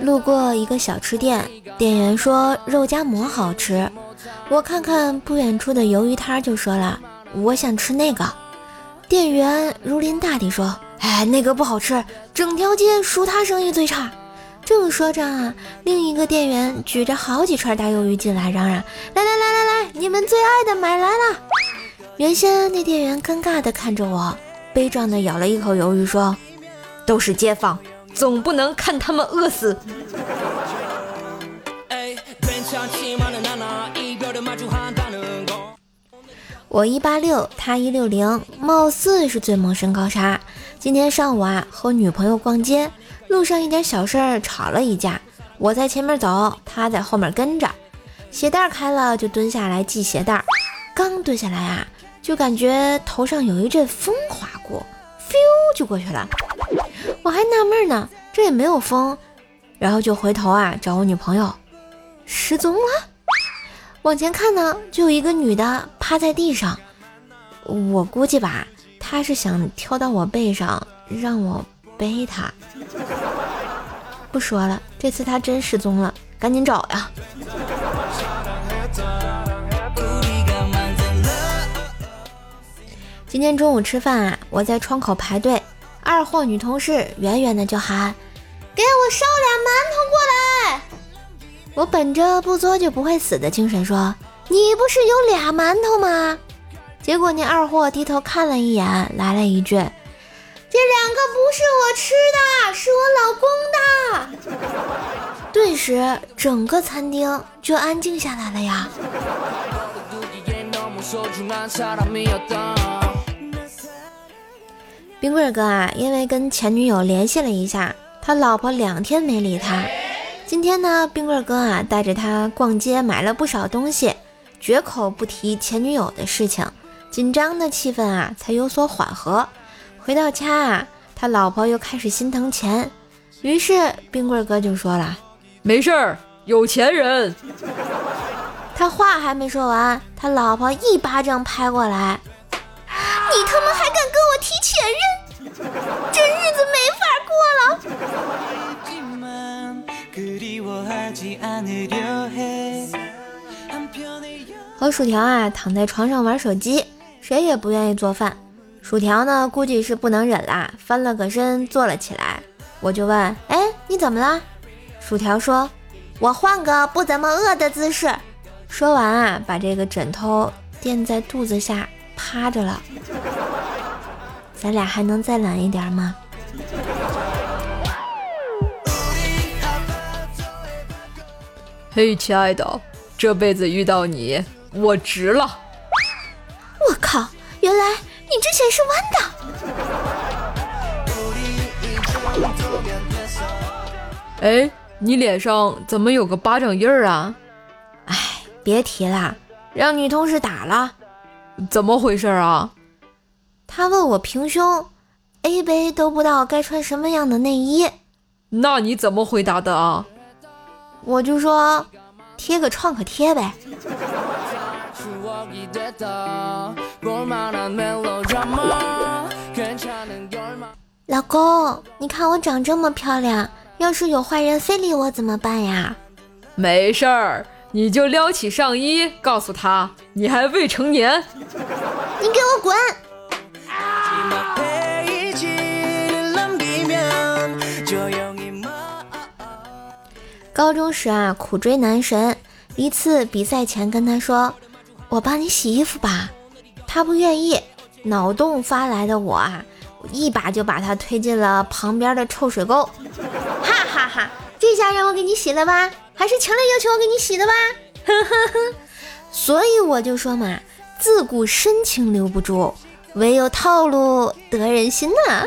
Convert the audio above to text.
路过一个小吃店，店员说肉夹馍好吃。我看看不远处的鱿鱼摊，就说了我想吃那个。店员如临大敌说：“哎，那个不好吃，整条街数他生意最差。”正说着啊，另一个店员举着好几串大鱿鱼进来，嚷嚷：“来来来来来，你们最爱的买来了！”原先那店员尴尬地看着我，悲壮地咬了一口鱿鱼，说：“都是街坊，总不能看他们饿死。”我一八六，他一六零，貌似是最萌身高差。今天上午啊，和女朋友逛街，路上一点小事儿吵了一架。我在前面走，他在后面跟着，鞋带开了就蹲下来系鞋带。刚蹲下来啊，就感觉头上有一阵风划过飞就过去了。我还纳闷呢，这也没有风，然后就回头啊找我女朋友，失踪了。往前看呢，就有一个女的趴在地上。我估计吧，她是想跳到我背上，让我背她。不说了，这次她真失踪了，赶紧找呀！今天中午吃饭啊，我在窗口排队，二货女同事远远的就喊：“给我捎俩馒头过来。”我本着不作就不会死的精神说：“你不是有俩馒头吗？”结果那二货低头看了一眼，来了一句：“这两个不是我吃的，是我老公的。”顿时整个餐厅就安静下来了呀。冰棍哥啊，因为跟前女友联系了一下，他老婆两天没理他。今天呢，冰棍哥啊带着他逛街，买了不少东西，绝口不提前女友的事情，紧张的气氛啊才有所缓和。回到家啊，他老婆又开始心疼钱，于是冰棍哥就说了：“没事儿，有钱人。”他话还没说完，他老婆一巴掌拍过来：“你他妈还敢跟我提前任？这日子没法过了！”和薯条啊躺在床上玩手机，谁也不愿意做饭。薯条呢，估计是不能忍啦，翻了个身坐了起来。我就问：“哎，你怎么了？”薯条说：“我换个不怎么饿的姿势。”说完啊，把这个枕头垫在肚子下趴着了。咱俩还能再懒一点吗？嘿，亲爱的，这辈子遇到你，我值了！我靠，原来你之前是弯的！哎，你脸上怎么有个巴掌印儿啊？哎，别提了，让女同事打了。怎么回事啊？她问我平胸，A 杯都不知道该穿什么样的内衣。那你怎么回答的啊？我就说贴个创可贴呗。老公，你看我长这么漂亮，要是有坏人非礼我怎么办呀？没事儿，你就撩起上衣，告诉他你还未成年。你给我滚！高中时啊，苦追男神。一次比赛前跟他说：“我帮你洗衣服吧。”他不愿意。脑洞发来的我啊，一把就把他推进了旁边的臭水沟。哈哈哈！这下让我给你洗了吧？还是强烈要求我给你洗的吧？呵呵呵。所以我就说嘛，自古深情留不住，唯有套路得人心呐。